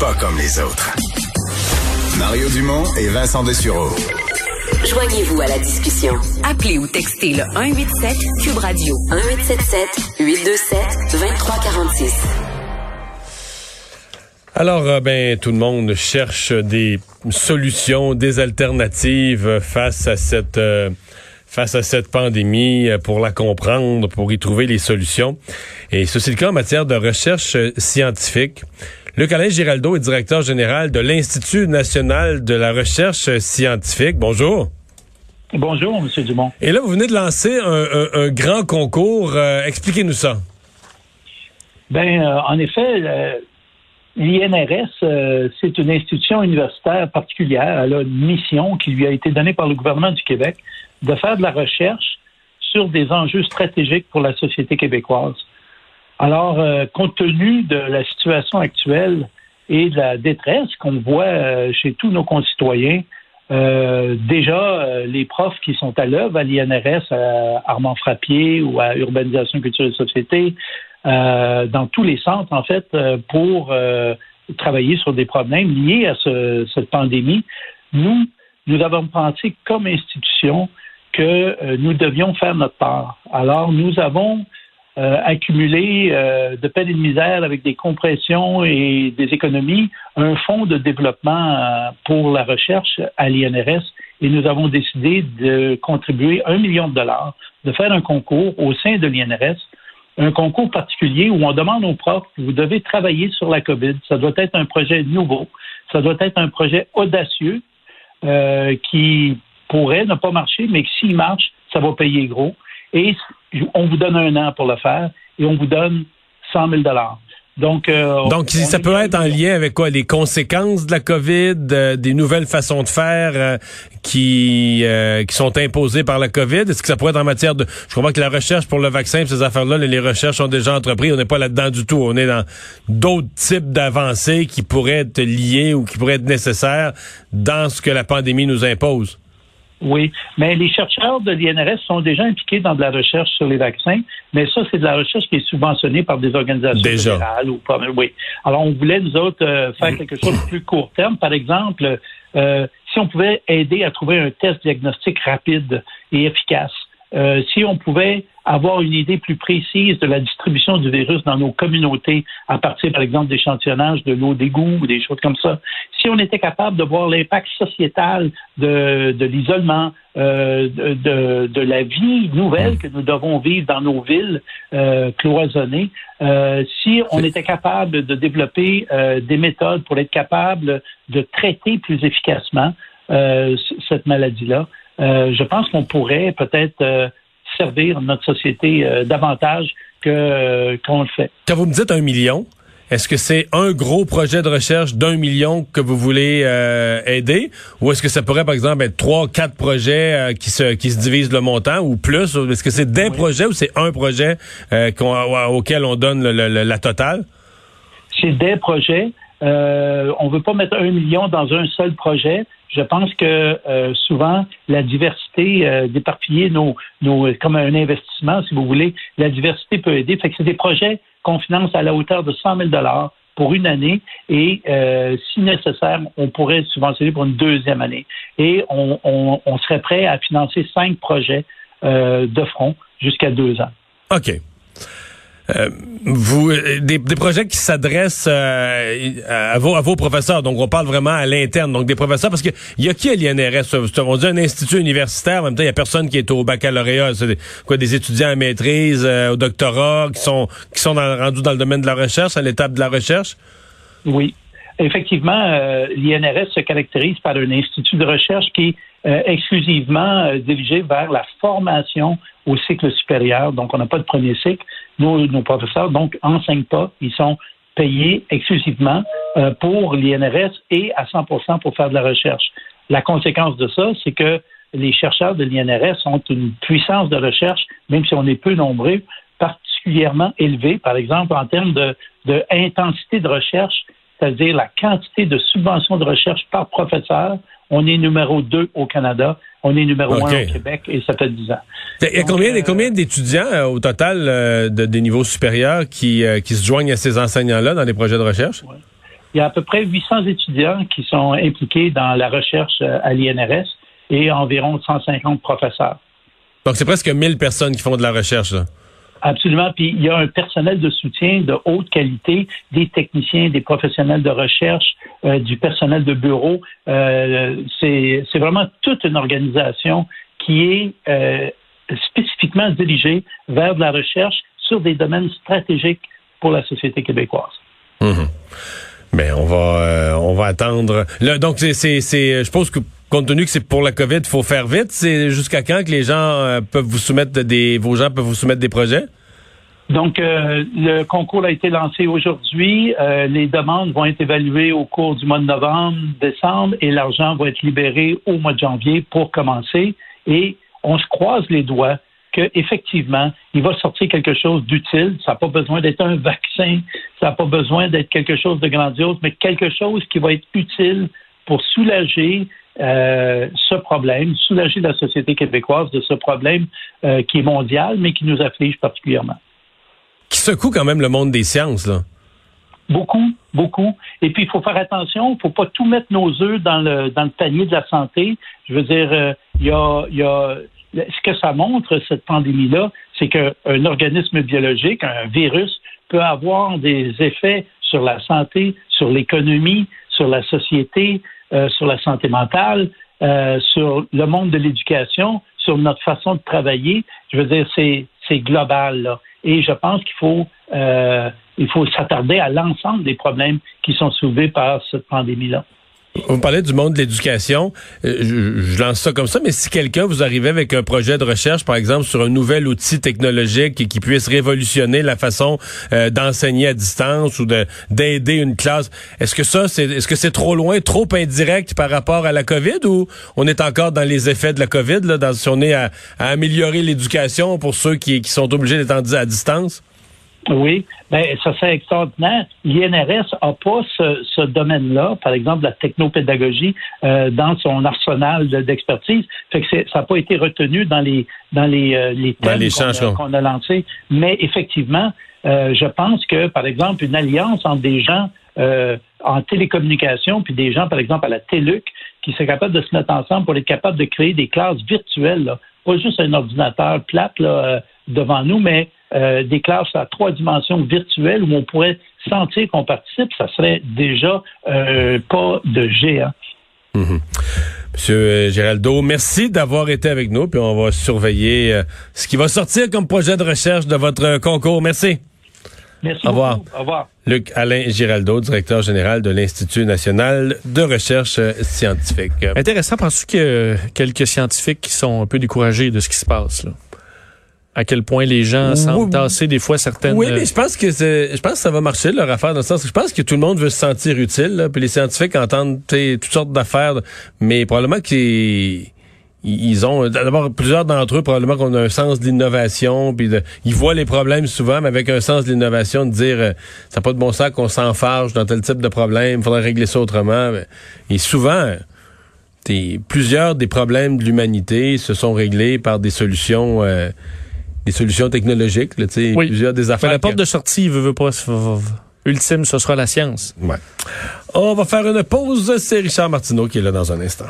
pas comme les autres. Mario Dumont et Vincent Dessureau. Joignez-vous à la discussion. Appelez ou textez le 187 Cube Radio 1877 827 2346. Alors, euh, ben, tout le monde cherche des solutions, des alternatives face à cette euh, face à cette pandémie, euh, pour la comprendre, pour y trouver les solutions. Et ceci est le cas en matière de recherche scientifique. Luc Alain Giraldo est directeur général de l'Institut national de la recherche scientifique. Bonjour. Bonjour, M. Dumont. Et là, vous venez de lancer un, grand concours. Expliquez-nous ça. Ben, en effet, L'INRS, euh, c'est une institution universitaire particulière. Elle a une mission qui lui a été donnée par le gouvernement du Québec de faire de la recherche sur des enjeux stratégiques pour la société québécoise. Alors, euh, compte tenu de la situation actuelle et de la détresse qu'on voit euh, chez tous nos concitoyens, déjà, les profs qui sont à l'œuvre à l'INRS, à Armand Frappier ou à Urbanisation, Culture et Société, euh, dans tous les centres, en fait, euh, pour euh, travailler sur des problèmes liés à cette pandémie. Nous, nous avons pensé comme institution que nous devions faire notre part. Alors, nous avons accumulé de peine et de misère avec des compressions et des économies un fonds de développement pour la recherche à l'INRS et nous avons décidé de contribuer un million de dollars, de faire un concours au sein de l'INRS un concours particulier où on demande aux profs, vous devez travailler sur la COVID. Ça doit être un projet nouveau, ça doit être un projet audacieux euh, qui pourrait ne pas marcher, mais s'il marche, ça va payer gros. Et on vous donne un an pour le faire et on vous donne 100 000 donc, euh, Donc ça peut être en lien avec quoi? Les conséquences de la COVID, euh, des nouvelles façons de faire euh, qui qui sont imposées par la COVID? Est-ce que ça pourrait être en matière de Je crois que la recherche pour le vaccin, ces affaires-là, les recherches sont déjà entreprises. On n'est pas là-dedans du tout. On est dans d'autres types d'avancées qui pourraient être liées ou qui pourraient être nécessaires dans ce que la pandémie nous impose. Oui, mais les chercheurs de l'INRS sont déjà impliqués dans de la recherche sur les vaccins, mais ça, c'est de la recherche qui est subventionnée par des organisations fédérales ou pas. Oui. Alors, on voulait, nous autres, euh, faire quelque chose de plus court terme. Par exemple, euh, si on pouvait aider à trouver un test diagnostique rapide et efficace, euh, si on pouvait avoir une idée plus précise de la distribution du virus dans nos communautés à partir, par exemple, d'échantillonnage de l'eau d'égout ou des choses comme ça. Si on était capable de voir l'impact sociétal de, de l'isolement, euh, de, de, la vie nouvelle que nous devons vivre dans nos villes euh, cloisonnées, euh, si on était capable de développer euh, des méthodes pour être capable de traiter plus efficacement euh, cette maladie-là, je pense qu'on pourrait peut-être servir notre société euh, davantage que euh, qu'on le fait. Quand vous me dites un million, est-ce que c'est un gros projet de recherche d'un million que vous voulez euh, aider, ou est-ce que ça pourrait par exemple être trois, quatre projets qui se qui se divisent le montant ou plus? Est-ce que c'est des projets ou c'est un projet auquel on donne la totale? C'est des projets. on veut pas mettre un million dans un seul projet je pense que euh, souvent la diversité euh, d'éparpiller nos, nos comme un investissement, si vous voulez, la diversité peut aider. Fait que c'est des projets qu'on finance à la hauteur de 100 000 dollars pour une année et euh, si nécessaire, on pourrait subventionner pour une deuxième année. Et on, on, on serait prêt à financer cinq projets euh, de front jusqu'à deux ans. OK. Euh, vous euh, des, projets qui s'adressent euh, à, vos, à vos professeurs. Donc, on parle vraiment à l'interne. Donc, des professeurs, parce que il y a qui à l'INRS? On dit un institut universitaire. En même temps, il y a personne qui est au baccalauréat. C'est des, quoi, des étudiants à maîtrise, au doctorat, qui sont qui sont rendus dans le domaine de la recherche, à l'étape de la recherche? Oui. Effectivement, l'INRS se caractérise par un institut de recherche qui est exclusivement dirigé vers la formation au cycle supérieur. Donc, on n'a pas de premier cycle. Nos, nos professeurs, donc, enseignent pas. Ils sont payés exclusivement euh, pour l'INRS et à 100 pour faire de la recherche. La conséquence de ça, c'est que les chercheurs de l'INRS ont une puissance de recherche, même si on est peu nombreux, particulièrement élevée, par exemple, en termes de, de intensité de recherche, c'est-à-dire la quantité de subventions de recherche par professeur. On est numéro 2 au Canada on est numéro un au Québec et ça fait 10 ans. Il y a combien, euh, combien d'étudiants euh, au total euh, de, des niveaux supérieurs qui, qui se joignent à ces enseignants-là dans les projets de recherche? il y a à peu près 800 étudiants qui sont impliqués dans la recherche à l'INRS et environ 150 professeurs. Donc, c'est presque 1000 personnes qui font de la recherche. Là. Absolument. Puis il y a un personnel de soutien de haute qualité, des techniciens, des professionnels de recherche, euh, du personnel de bureau. Euh, c'est vraiment toute une organisation qui est euh, spécifiquement dirigée vers de la recherche sur des domaines stratégiques pour la société québécoise. Mmh. Mais on va on va attendre. Là, donc c'est c'est je pense que compte tenu que c'est pour la COVID, faut faire vite. C'est jusqu'à quand que les gens euh, peuvent vous soumettre des, vos gens peuvent vous soumettre des projets? Donc, euh, le concours a été lancé aujourd'hui. Euh, les demandes vont être évaluées au cours du mois de novembre, décembre, et l'argent va être libéré au mois de janvier pour commencer. Et on se croise les doigts qu'effectivement, il va sortir quelque chose d'utile. Ça n'a pas besoin d'être un vaccin, ça n'a pas besoin d'être quelque chose de grandiose, mais quelque chose qui va être utile pour soulager euh, ce problème, soulager la société québécoise de ce problème euh, qui est mondial, mais qui nous afflige particulièrement. Qui secoue quand même le monde des sciences, là. Beaucoup, beaucoup. Et puis, il faut faire attention, il ne faut pas tout mettre nos œufs dans le, dans le panier de la santé. Je veux dire, euh, il y, a, y a ce que ça montre, cette pandémie-là, c'est qu'un organisme biologique, un virus, peut avoir des effets sur la santé, sur l'économie, sur la société, euh, sur la santé mentale, euh, sur le monde de l'éducation, sur notre façon de travailler. Je veux dire, c'est, global. Là. Et je pense qu'il faut, euh, il faut s'attarder à l'ensemble des problèmes qui sont soulevés par cette pandémie-là. Vous parlez du monde de l'éducation. Euh, je, lance ça comme ça, mais si quelqu'un vous arrivait avec un projet de recherche, par exemple, sur un nouvel outil technologique qui puisse révolutionner la façon euh, d'enseigner à distance ou d'aider une classe, est-ce que ça, c'est est-ce que c'est trop loin, trop indirect par rapport à la COVID ou on est encore dans les effets de la COVID, là, dans, si on est à, améliorer l'éducation pour ceux qui, qui sont obligés d'être à distance? Oui, ben, ça c'est extraordinaire. L'INRS n'a pas ce, domaine-là, par exemple la technopédagogie, euh, dans son arsenal d'expertise. fait que ça n'a pas été retenu dans les dans les, euh, les thèmes qu'on a, lancés. Mais effectivement, euh, je pense que, par exemple, une alliance entre des gens en télécommunication puis des gens, par exemple, à la TELUC, qui seraient capables de se mettre ensemble pour être capables de créer des classes virtuelles, là. pas juste un ordinateur plate là, devant nous, mais euh, des classes à trois dimensions virtuelles où on pourrait sentir qu'on participe, ça serait déjà euh, pas de géant. Mhm. Monsieur euh, Géraldo, merci d'avoir été avec nous, puis on va surveiller ce qui va sortir comme projet de recherche de votre concours. Merci. Merci. Au revoir. Au revoir. Luc Alain Giraldo, directeur général de l'Institut national de recherche scientifique. Intéressant. Penses-tu qu'il y a quelques scientifiques qui sont un peu découragés de ce qui se passe? Là? À quel point les gens semblent tasser des fois certaines. Oui, mais je pense que je pense que ça va marcher leur affaire dans le sens que je pense que tout le monde veut se sentir utile. puis les scientifiques entendent toutes sortes d'affaires, mais probablement qu'ils ils ont d'abord plusieurs d'entre eux probablement qu'on a un sens de l'innovation puis ils voient les problèmes souvent mais avec un sens de l'innovation de dire euh, ça n'a pas de bon sens qu'on s'enfarge dans tel type de problème il faudrait régler ça autrement et souvent plusieurs des problèmes de l'humanité se sont réglés par des solutions euh, des solutions technologiques, là, oui. plusieurs des affaires. la porte de sortie, veut, veut pas, ultime, ce sera la science. Ouais. On va faire une pause. C'est Richard Martineau qui est là dans un instant.